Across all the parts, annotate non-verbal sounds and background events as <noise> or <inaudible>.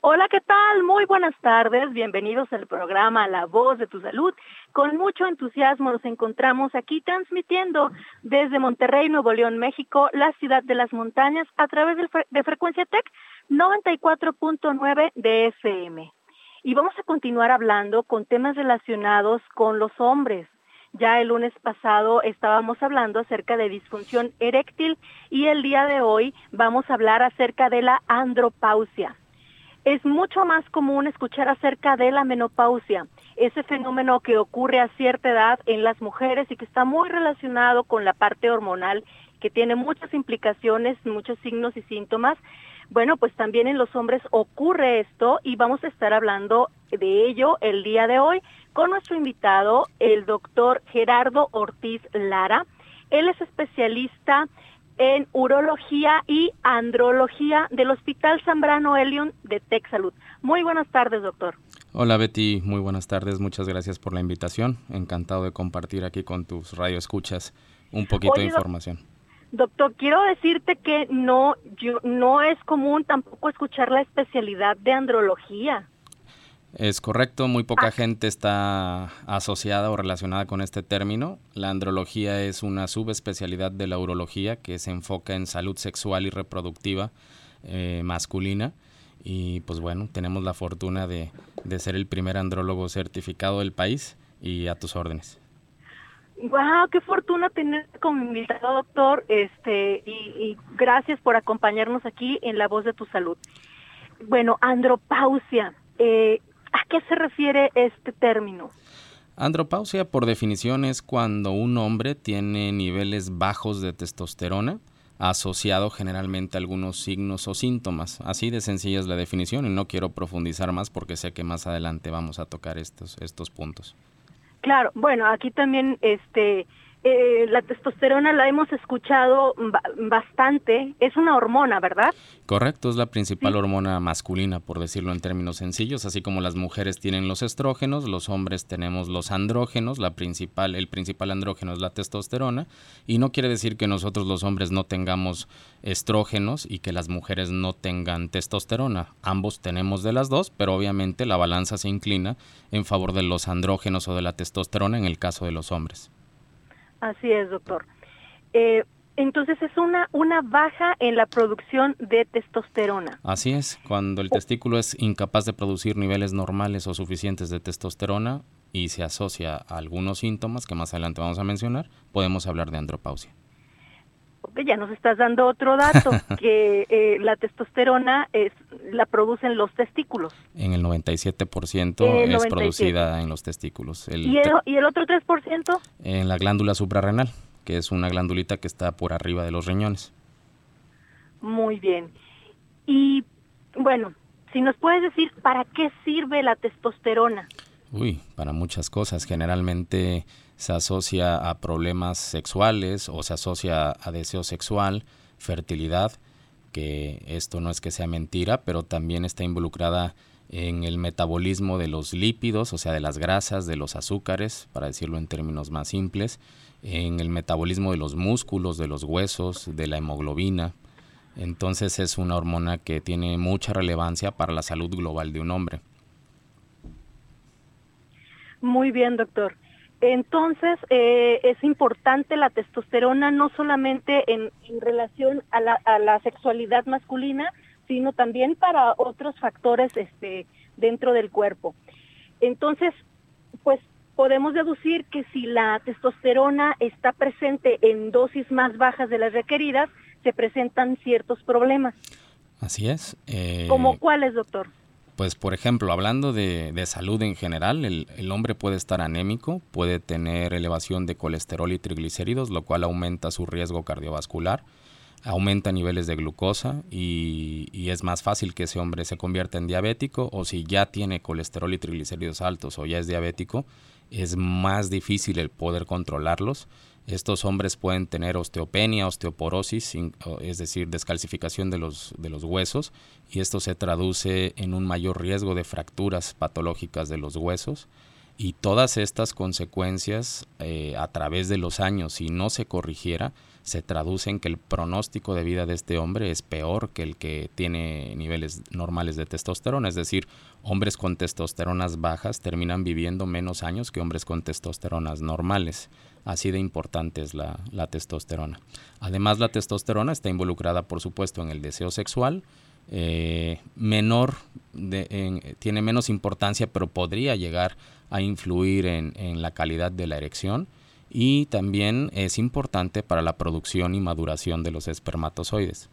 Hola, ¿qué tal? Muy buenas tardes. Bienvenidos al programa La Voz de tu Salud. Con mucho entusiasmo nos encontramos aquí transmitiendo desde Monterrey, Nuevo León, México, la ciudad de las montañas, a través de, Frecuencia Tech 94.9 de FM. Y vamos a continuar hablando con temas relacionados con los hombres. Ya el lunes pasado estábamos hablando acerca de disfunción eréctil y el día de hoy vamos a hablar acerca de la andropausia es mucho más común escuchar acerca de la menopausia, ese fenómeno que ocurre a cierta edad en las mujeres y que está muy relacionado con la parte hormonal, que tiene muchas implicaciones, muchos signos y síntomas. Bueno, pues también en los hombres ocurre esto y vamos a estar hablando de ello el día de hoy con nuestro invitado, el doctor Gerardo Ortiz Lara. Él es especialista en urología y andrología del Hospital Zambrano Elion de Texalud. Muy buenas tardes, doctor. Hola Betty, muy buenas tardes, muchas gracias por la invitación. Encantado de compartir aquí con tus radioescuchas un poquito de información. Doctor, quiero decirte que no, yo, no es común tampoco escuchar la especialidad de andrología. Es correcto, muy poca ah. gente está asociada o relacionada con este término. La andrología es una subespecialidad de la urología que se enfoca en salud sexual y reproductiva eh, masculina. Y pues bueno, tenemos la fortuna de, ser el primer andrólogo certificado del país y a tus órdenes. Wow, qué fortuna tener como invitado, doctor, este, y, y gracias por acompañarnos aquí en La Voz de tu Salud. Bueno, andropausia. Eh, ¿A qué se refiere este término? Andropausia, por definición, es cuando un hombre tiene niveles bajos de testosterona asociado generalmente a algunos signos o síntomas. Así de sencilla es la definición y no quiero profundizar más porque sé que más adelante vamos a tocar estos, estos puntos. Claro, bueno, aquí también este eh, la testosterona la hemos escuchado bastante, es una hormona, ¿verdad? Correcto, es la principal hormona masculina, por decirlo en términos sencillos, así como las mujeres tienen los estrógenos, los hombres tenemos los andrógenos, la principal, el principal andrógeno es la testosterona, y no quiere decir que nosotros los hombres no tengamos estrógenos y que las mujeres no tengan testosterona, ambos tenemos de las dos, pero obviamente la balanza se inclina en favor de los andrógenos o de la testosterona en el caso de los hombres. Así es, doctor. Eh, entonces es una, una baja en la producción de testosterona. Así es, cuando el testículo es incapaz de producir niveles normales o suficientes de testosterona y se asocia a algunos síntomas que más adelante vamos a mencionar, podemos hablar de andropausia. Ok, ya nos estás dando otro dato, <laughs> que eh, la testosterona es, la producen los testículos. En el 97% es producida en los testículos. ¿Y, el, ¿Y el otro 3%? En la glándula suprarrenal, que es una glándulita que está por arriba de los riñones. Muy bien. Y bueno, si nos puedes decir, ¿para qué sirve la testosterona? Uy, para muchas cosas. Generalmente se asocia a problemas sexuales o se asocia a deseo sexual, fertilidad, que esto no es que sea mentira, pero también está involucrada en el metabolismo de los lípidos, o sea, de las grasas, de los azúcares, para decirlo en términos más simples, en el metabolismo de los músculos, de los huesos, de la hemoglobina. Entonces es una hormona que tiene mucha relevancia para la salud global de un hombre. Muy bien, doctor. Entonces, eh, es importante la testosterona no solamente en, relación a la, a la, sexualidad masculina, sino también para otros factores este, dentro del cuerpo. Entonces, pues podemos deducir que si la testosterona está presente en dosis más bajas de las requeridas, se presentan ciertos problemas. Así es. Eh... ¿Como cuáles, doctor? Pues por ejemplo, hablando de, salud en general, el, hombre puede estar anémico, puede tener elevación de colesterol y triglicéridos, lo cual aumenta su riesgo cardiovascular, aumenta niveles de glucosa y, y, es más fácil que ese hombre se convierta en diabético o si ya tiene colesterol y triglicéridos altos o ya es diabético, es más difícil el poder controlarlos estos hombres pueden tener osteopenia, osteoporosis, es decir, descalcificación de los, de los huesos, y esto se traduce en un mayor riesgo de fracturas patológicas de los huesos. Y todas estas consecuencias eh, a través de los años, si no se corrigiera, se traduce en que el pronóstico de vida de este hombre es peor que el que tiene niveles normales de testosterona. Es decir, hombres con testosteronas bajas terminan viviendo menos años que hombres con testosteronas normales. Así de importante es la, testosterona. Además, la testosterona está involucrada, por supuesto, en el deseo sexual. Eh, menor, tiene menos importancia, pero podría llegar a influir en, en la calidad de la erección y también es importante para la producción y maduración de los espermatozoides.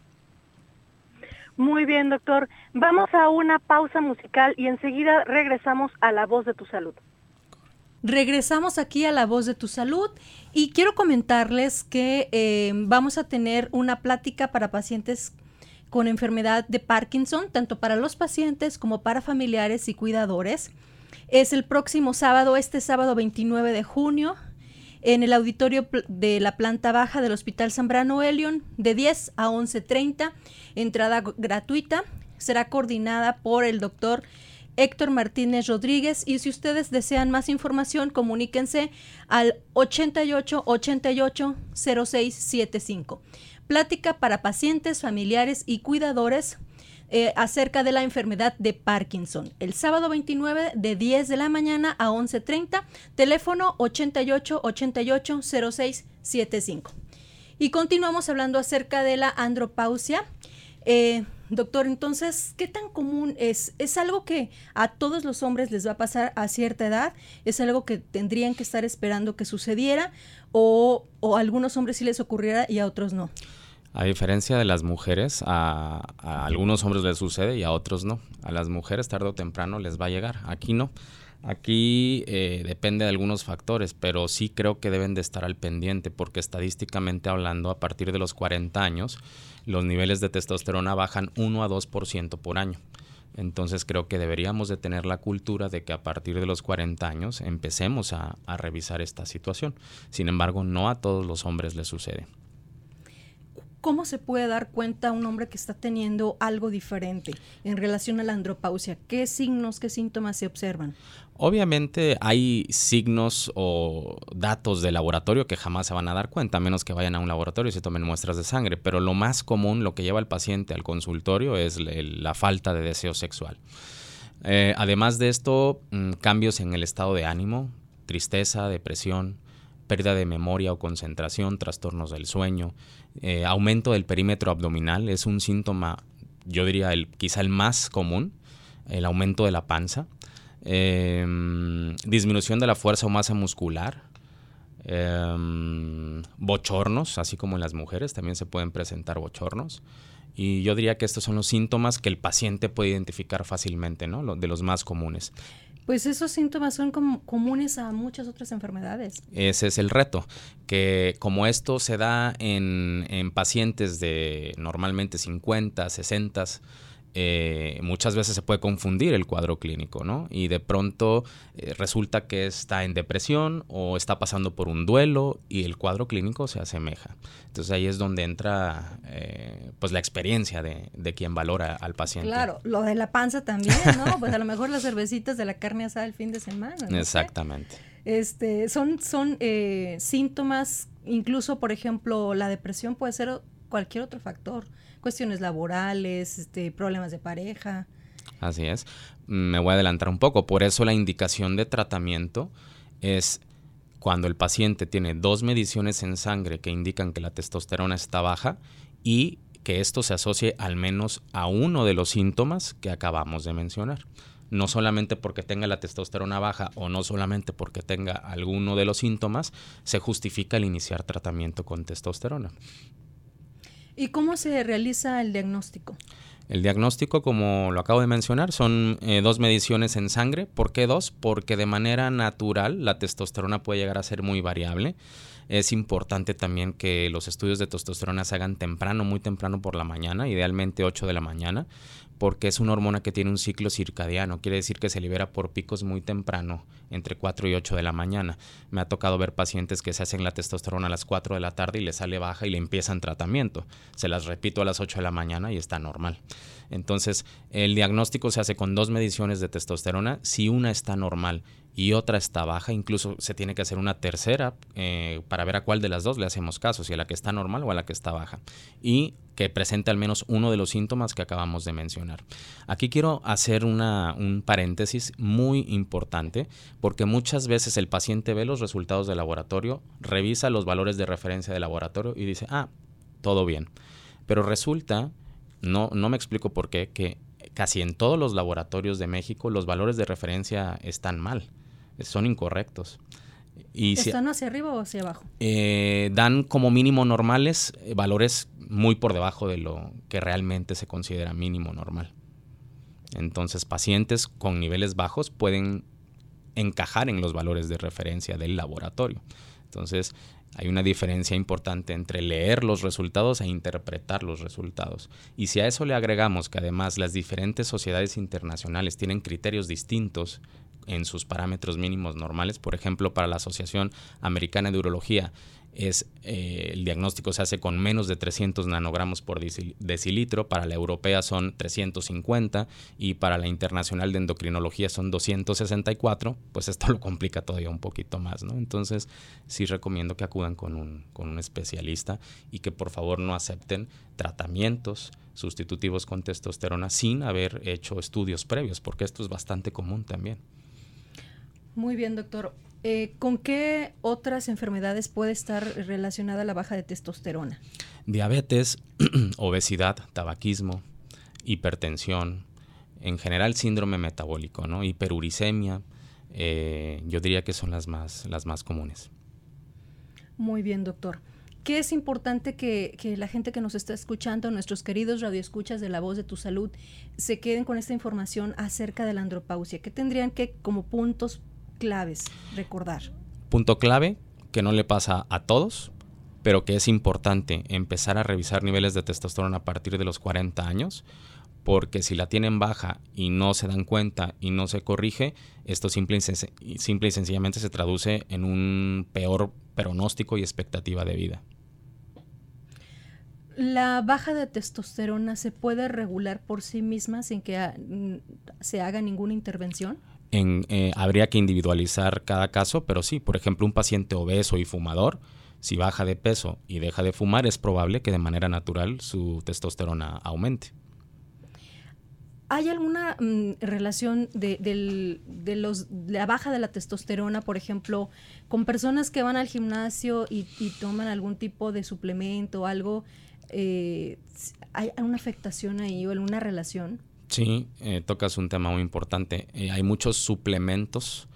Muy bien, doctor. Vamos a una pausa musical y enseguida regresamos a La Voz de tu Salud. Regresamos aquí a La Voz de tu Salud y quiero comentarles que eh, vamos a tener una plática para pacientes con enfermedad de Parkinson, tanto para los pacientes como para familiares y cuidadores. Es el próximo sábado, este sábado 29 de junio, en el auditorio de la planta baja del Hospital Zambrano Elion, de 10 a 11.30, entrada gratuita. Será coordinada por el doctor Héctor Martínez Rodríguez y si ustedes desean más información comuníquense al 88 88 0675. Plática para pacientes, familiares y cuidadores eh, acerca de la enfermedad de Parkinson. El sábado 29 de 10 de la mañana a 11.30, teléfono 88 88 0675. Y continuamos hablando acerca de la andropausia. Eh, Doctor, entonces, ¿qué tan común es? ¿Es algo que a todos los hombres les va a pasar a cierta edad? ¿Es algo que tendrían que estar esperando que sucediera? ¿O, a algunos hombres sí les ocurriera y a otros no? A diferencia de las mujeres, a, algunos hombres les sucede y a otros no. A las mujeres tarde o temprano les va a llegar. Aquí no. Aquí eh, depende de algunos factores, pero sí creo que deben de estar al pendiente porque estadísticamente hablando, a partir de los 40 años, los niveles de testosterona bajan 1 a 2% por año. Entonces creo que deberíamos de tener la cultura de que a partir de los 40 años empecemos a, a revisar esta situación. Sin embargo, no a todos los hombres les sucede. ¿Cómo se puede dar cuenta un hombre que está teniendo algo diferente en relación a la andropausia? ¿Qué signos, qué síntomas se observan? Obviamente hay signos o datos de laboratorio que jamás se van a dar cuenta, a menos que vayan a un laboratorio y se tomen muestras de sangre, pero lo más común, lo que lleva al paciente al consultorio es la falta de deseo sexual. Eh, además de esto, mm, cambios en el estado de ánimo, tristeza, depresión, pérdida de memoria o concentración, trastornos del sueño, eh, aumento del perímetro abdominal es un síntoma, yo diría el, quizá el más común, el aumento de la panza, em, disminución de la fuerza o masa muscular, em, bochornos, así como en las mujeres también se pueden presentar bochornos. Y yo diría que estos son los síntomas que el paciente puede identificar fácilmente, ¿no? de los más comunes. Pues esos síntomas son comunes a muchas otras enfermedades. Ese es el reto, que como esto se da en, en pacientes de normalmente 50, 60, eh, muchas veces se puede confundir el cuadro clínico, ¿no? Y de pronto eh, resulta que está en depresión o está pasando por un duelo y el cuadro clínico se asemeja. Entonces ahí es donde entra eh, pues la experiencia de, de, quien valora al paciente. Claro, lo de la panza también, ¿no? <laughs> pues a lo mejor las cervecitas de la carne asada el fin de semana. Exactamente. Este, son son síntomas, incluso por ejemplo la depresión puede ser cualquier otro factor cuestiones laborales, este, problemas de pareja. Así es. Me voy a adelantar un poco. Por eso la indicación de tratamiento es cuando el paciente tiene dos mediciones en sangre que indican que la testosterona está baja y que esto se asocie al menos a uno de los síntomas que acabamos de mencionar. No solamente porque tenga la testosterona baja o no solamente porque tenga alguno de los síntomas, se justifica el iniciar tratamiento con testosterona. ¿Y cómo se realiza el diagnóstico? El diagnóstico, como lo acabo de mencionar, son eh, dos mediciones en sangre. ¿Por qué dos? Porque de manera natural la testosterona puede llegar a ser muy variable. Es importante también que los estudios de testosterona se hagan temprano, muy temprano por la mañana, idealmente 8 de la mañana, porque es una hormona que tiene un ciclo circadiano, quiere decir que se libera por picos muy temprano, entre 4 y 8 de la mañana. Me ha tocado ver pacientes que se hacen la testosterona a las 4 de la tarde y le sale baja y le empiezan tratamiento. Se las repito a las 8 de la mañana y está normal. Entonces, el diagnóstico se hace con dos mediciones de testosterona. Si una está normal y otra está baja, incluso se tiene que hacer una tercera eh, para ver a cuál de las dos le hacemos caso, si a la que está normal o a la que está baja. Y que presente al menos uno de los síntomas que acabamos de mencionar. Aquí quiero hacer una, un paréntesis muy importante porque muchas veces el paciente ve los resultados del laboratorio, revisa los valores de referencia del laboratorio y dice, ah, todo bien. Pero resulta, no, no me explico por qué, que casi en todos los laboratorios de México los valores de referencia están mal, son incorrectos. ¿Están hacia arriba o hacia abajo? Eh, dan como mínimo normales eh, valores muy por debajo de lo que realmente se considera mínimo normal. Entonces, pacientes con niveles bajos pueden encajar en los valores de referencia del laboratorio. Entonces, hay una diferencia importante entre leer los resultados e interpretar los resultados. Y si a eso le agregamos que además las diferentes sociedades internacionales tienen criterios distintos en sus parámetros mínimos normales. Por ejemplo, para la Asociación Americana de Urología es eh, el diagnóstico se hace con menos de 300 nanogramos por decilitro, para la europea son 350 y para la internacional de endocrinología son 264, pues esto <laughs> lo complica todavía un poquito más, ¿no? Entonces sí recomiendo que acudan con un, con un especialista y que por favor no acepten tratamientos sustitutivos con testosterona sin haber hecho estudios previos, porque esto es bastante común también. Muy bien, doctor. Eh, ¿Con qué otras enfermedades puede estar relacionada la baja de testosterona? Diabetes, <clears throat> obesidad, tabaquismo, hipertensión, en general síndrome metabólico, ¿no? Hiperuricemia, eh, yo diría que son las más, las más comunes. Muy bien, doctor. ¿Qué es importante que, que, la gente que nos está escuchando, nuestros queridos radioescuchas de La Voz de tu Salud, se queden con esta información acerca de la andropausia? ¿Qué tendrían que, como puntos claves recordar? Punto clave que no le pasa a todos, pero que es importante empezar a revisar niveles de testosterona a partir de los 40 años, porque si la tienen baja y no se dan cuenta y no se corrige, esto simple y, simple y sencillamente se traduce en un peor pronóstico y expectativa de vida. ¿La baja de testosterona se puede regular por sí misma sin que se haga ninguna intervención? Eh, habría que individualizar cada caso, pero sí, por ejemplo, un paciente obeso y fumador, si baja de peso y deja de fumar, es probable que de manera natural su testosterona aumente. ¿Hay alguna mm, relación de, los, la baja de la testosterona, por ejemplo, con personas que van al gimnasio y, toman algún tipo de suplemento o algo? Eh, ¿Hay una afectación ahí o alguna relación? Sí, eh, tocas un tema muy importante. Eh, hay muchos suplementos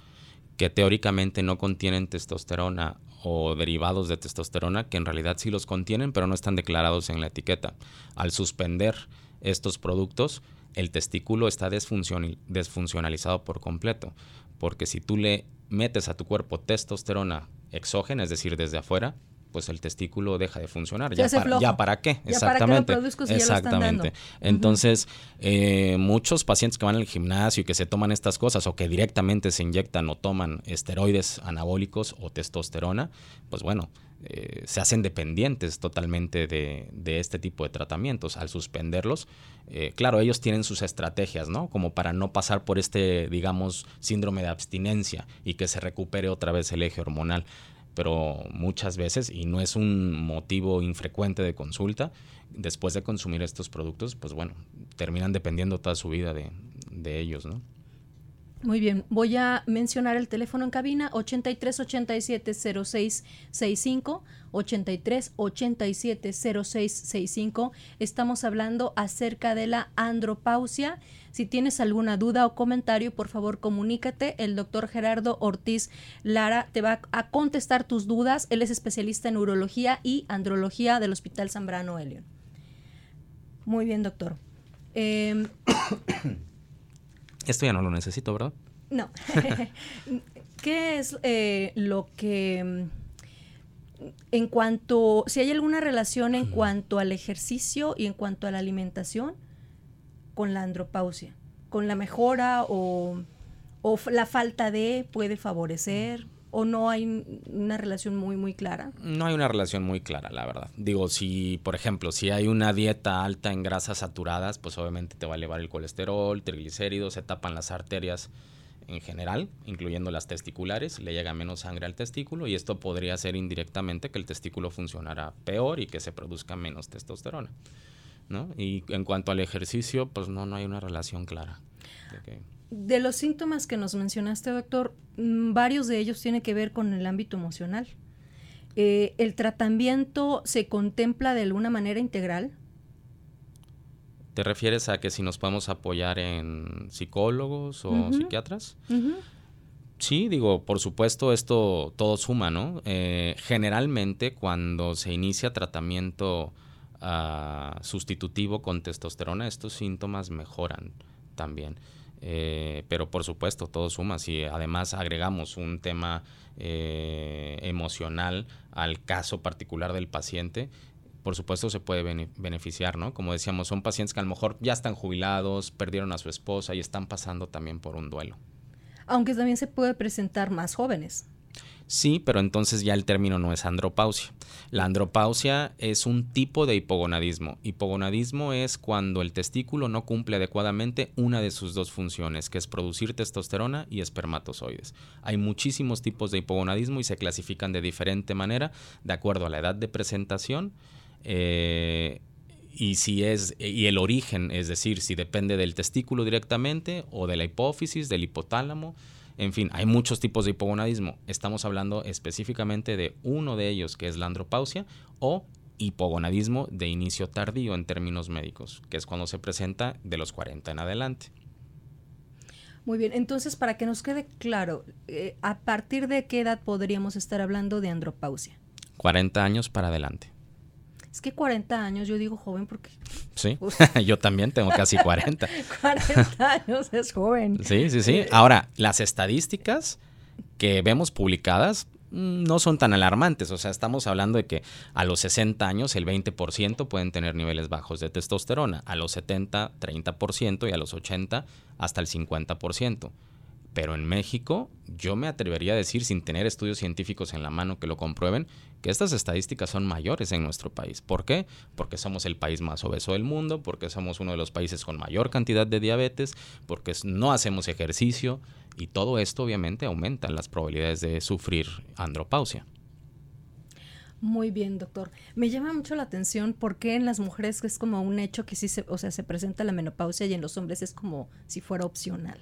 que teóricamente no contienen testosterona o derivados de testosterona que en realidad sí los contienen, pero no están declarados en la etiqueta. Al suspender estos productos, el testículo está desfuncionalizado por completo, porque si tú le metes a tu cuerpo testosterona exógena, es decir, desde afuera, pues el testículo deja de funcionar. Ya para, ya para, qué? Exactamente. Exactamente. Entonces, eh, muchos pacientes que van al gimnasio y que se toman estas cosas o que directamente se inyectan o toman esteroides anabólicos o testosterona, pues bueno, eh, se hacen dependientes totalmente de, este tipo de tratamientos. Al suspenderlos, eh, claro, ellos tienen sus estrategias, ¿no? Como para no pasar por este, digamos, síndrome de abstinencia y que se recupere otra vez el eje hormonal pero muchas veces, y no es un motivo infrecuente de consulta, después de consumir estos productos, pues bueno, terminan dependiendo toda su vida de, de ellos, ¿no? Muy bien, voy a mencionar el teléfono en cabina 83 87 06 65 83 87 06 65. Estamos hablando acerca de la andropausia. Si tienes alguna duda o comentario, por favor comunícate. El doctor Gerardo Ortiz Lara te va a contestar tus dudas. Él es especialista en urología y andrología del Hospital Zambrano Elion. Muy bien, doctor. Eh, <coughs> Esto ya no lo necesito, ¿verdad? No. <laughs> ¿Qué es eh, lo que mm, en cuanto, si hay alguna relación en cuanto al ejercicio y en cuanto a la alimentación con la andropausia? ¿Con la mejora o, o la falta de puede favorecer? O no hay una relación muy, muy clara? No hay una relación muy clara, la verdad. Digo, si, por ejemplo, si hay una dieta alta en grasas saturadas, pues obviamente te va a elevar el colesterol, triglicéridos, se tapan las arterias en general, incluyendo las testiculares, le llega menos sangre al testículo y esto podría ser indirectamente que el testículo funcionara peor y que se produzca menos testosterona. ¿no? Y en cuanto al ejercicio, pues no, no hay una relación clara. Los síntomas que nos mencionaste, doctor, mm, varios de ellos tienen que ver con el ámbito emocional. Eh, ¿El tratamiento se contempla de alguna manera integral? ¿Te refieres a que si nos podemos apoyar en psicólogos o psiquiatras? Sí, digo, por supuesto, esto todo suma, ¿no? Eh, generalmente cuando se inicia tratamiento ah, sustitutivo con testosterona, estos síntomas mejoran también. Eh, pero por supuesto, todo suma. Si además agregamos un tema eh, emocional al caso particular del paciente, por supuesto se puede beneficiar, ¿no? Como decíamos, son pacientes que a lo mejor ya están jubilados, perdieron a su esposa y están pasando también por un duelo. Aunque también se puede presentar más jóvenes. Sí, pero entonces ya el término no es andropausia. La andropausia es un tipo de hipogonadismo. Hipogonadismo es cuando el testículo no cumple adecuadamente una de sus dos funciones, que es producir testosterona y espermatozoides. Hay muchísimos tipos de hipogonadismo y se clasifican de diferente manera de acuerdo a la edad de presentación eh, y si es y el origen, es decir, si depende del testículo directamente o de la hipófisis, del hipotálamo, en fin, hay muchos tipos de hipogonadismo. Estamos hablando específicamente de uno de ellos, que es la andropausia o hipogonadismo de inicio tardío en términos médicos, que es cuando se presenta de los 40 en adelante. Muy bien, entonces para que nos quede claro, eh, ¿a partir de qué edad podríamos estar hablando de andropausia? 40 años para adelante. Es que 40 años, yo digo joven porque... Sí, <laughs> <laughs> yo también tengo casi 40. 40 <laughs> años es joven. Sí, sí, sí. Eh, Ahora, las estadísticas que vemos publicadas mm, no son tan alarmantes. O sea, estamos hablando de que a los 60 años el 20% pueden tener niveles bajos de testosterona, a los 70 30% y a los 80 hasta el 50%. Pero en México, yo me atrevería a decir, sin tener estudios científicos en la mano que lo comprueben, que estas estadísticas son mayores en nuestro país. ¿Por qué? Porque somos el país más obeso del mundo, porque somos uno de los países con mayor cantidad de diabetes, porque no hacemos ejercicio y todo esto obviamente aumenta las probabilidades de sufrir andropausia. Muy bien, doctor. Me llama mucho la atención porque en las mujeres es como un hecho que sí se, o sea, se presenta la menopausia y en los hombres es como si fuera opcional.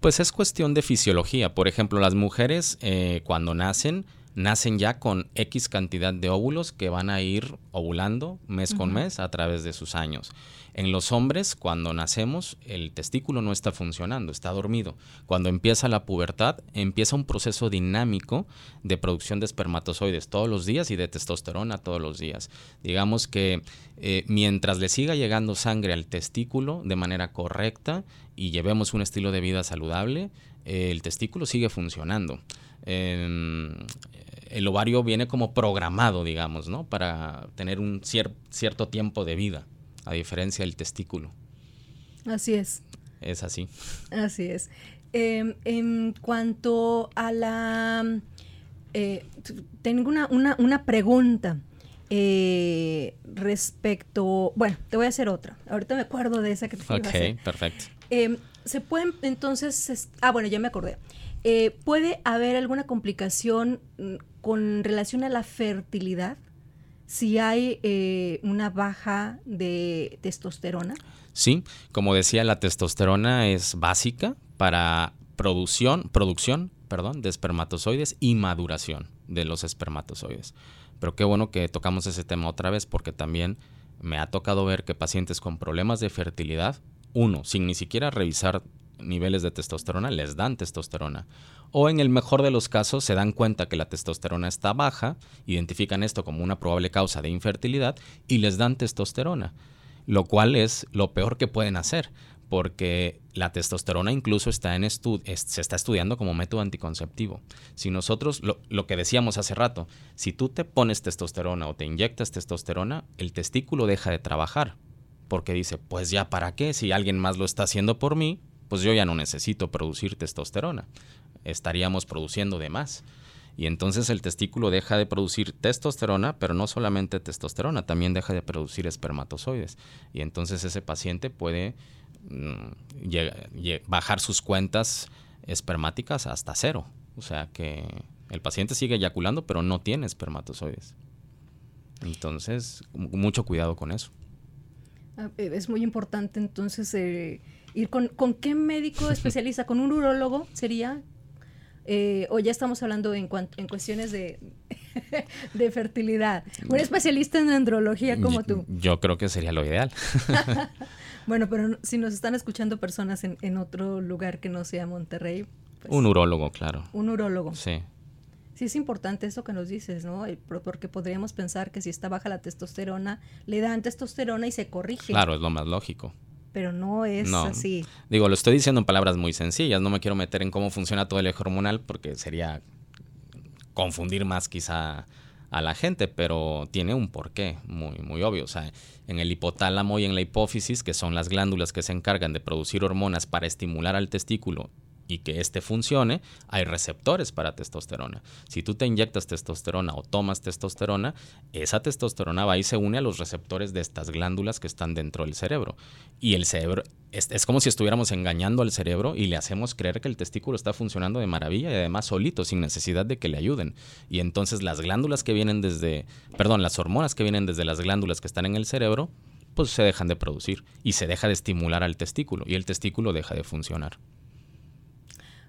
Pues es cuestión de fisiología. Por ejemplo, las mujeres eh, cuando nacen, nacen ya con X cantidad de óvulos que van a ir ovulando mes con mes a través de sus años. En los hombres, cuando nacemos, el testículo no está funcionando, está dormido. Cuando empieza la pubertad, empieza un proceso dinámico de producción de espermatozoides todos los días y de testosterona todos los días. Digamos que eh, mientras le siga llegando sangre al testículo de manera correcta y llevemos un estilo de vida saludable, eh, el testículo sigue funcionando. El ovario viene como programado, digamos, ¿no? Para tener un cierto tiempo de vida a diferencia del testículo. Así es. Es así. Así es. Em, en cuanto a la... Eh, tengo una, una, pregunta eh, respecto... Bueno, te voy a hacer otra. Ahorita me acuerdo de esa que te Ok, a hacer. perfecto. Em, Se pueden entonces... Ah, bueno, ya me acordé. Eh, ¿Puede haber alguna complicación mm, con relación a la fertilidad? si hay eh, una baja de testosterona? Sí, como decía, la testosterona es básica para producción, producción perdón, de espermatozoides y maduración de los espermatozoides. Pero qué bueno que tocamos ese tema otra vez porque también me ha tocado ver que pacientes con problemas de fertilidad, uno, sin ni siquiera revisar niveles de testosterona, les dan testosterona. O en el mejor de los casos se dan cuenta que la testosterona está baja, identifican esto como una probable causa de infertilidad y les dan testosterona, lo cual es lo peor que pueden hacer, porque la testosterona incluso está en se está estudiando como método anticonceptivo. Si nosotros, lo, lo, que decíamos hace rato, si tú te pones testosterona o te inyectas testosterona, el testículo deja de trabajar, porque dice, pues ya para qué, si alguien más lo está haciendo por mí, pues yo ya no necesito producir testosterona, estaríamos produciendo de más. Y entonces el testículo deja de producir testosterona, pero no solamente testosterona, también deja de producir espermatozoides. Y entonces ese paciente puede mm, bajar sus cuentas espermáticas hasta cero. O sea que el paciente sigue eyaculando, pero no tiene espermatozoides. Entonces, mucho cuidado con eso. Ah, eh, es muy importante entonces eh, ir con, con qué médico <laughs> especialista, con un urólogo sería, eh, o ya estamos hablando en, en cuestiones de, <laughs> de fertilidad. Un especialista en andrología como tú. Yo creo que sería lo ideal. <laughs> bueno, pero si nos están escuchando personas en, en otro lugar que no sea Monterrey. Pues un urólogo, claro. Un urólogo. Sí. Sí, es importante eso que nos dices, ¿no? Porque podríamos pensar que si está baja la testosterona, le dan testosterona y se corrige. Claro, es lo más lógico. Pero no es así. Digo, lo estoy diciendo en palabras muy sencillas, no me quiero meter en cómo funciona todo el eje hormonal porque sería confundir más quizá a la gente, pero tiene un porqué muy, muy obvio. O sea, en el hipotálamo y en la hipófisis, que son las glándulas que se encargan de producir hormonas para estimular al testículo y que éste funcione, hay receptores para testosterona. Si tú te inyectas testosterona o tomas testosterona, esa testosterona va y se une a los receptores de estas glándulas que están dentro del cerebro. Y el cerebro es, es, como si estuviéramos engañando al cerebro y le hacemos creer que el testículo está funcionando de maravilla y además solito, sin necesidad de que le ayuden. Y entonces las glándulas que vienen desde, perdón, las hormonas que vienen desde las glándulas que están en el cerebro, pues se dejan de producir y se deja de estimular al testículo y el testículo deja de funcionar.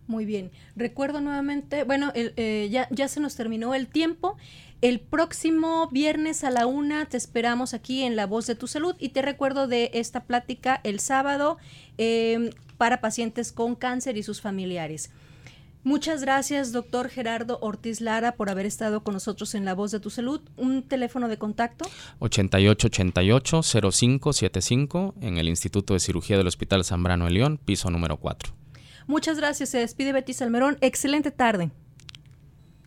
Muy bien. Recuerdo nuevamente, bueno, eh, ya, ya se nos terminó el tiempo. El próximo viernes a la una te esperamos aquí en La Voz de tu Salud y te recuerdo de esta plática el sábado em, para pacientes con cáncer y sus familiares. Muchas gracias, doctor Gerardo Ortiz Lara, por haber estado con nosotros en La Voz de tu Salud. ¿Un teléfono de contacto? 8888-0575 en el Instituto de Cirugía del Hospital Zambrano de León, piso número 4. Muchas gracias. Se despide Betty Salmerón. Excelente tarde.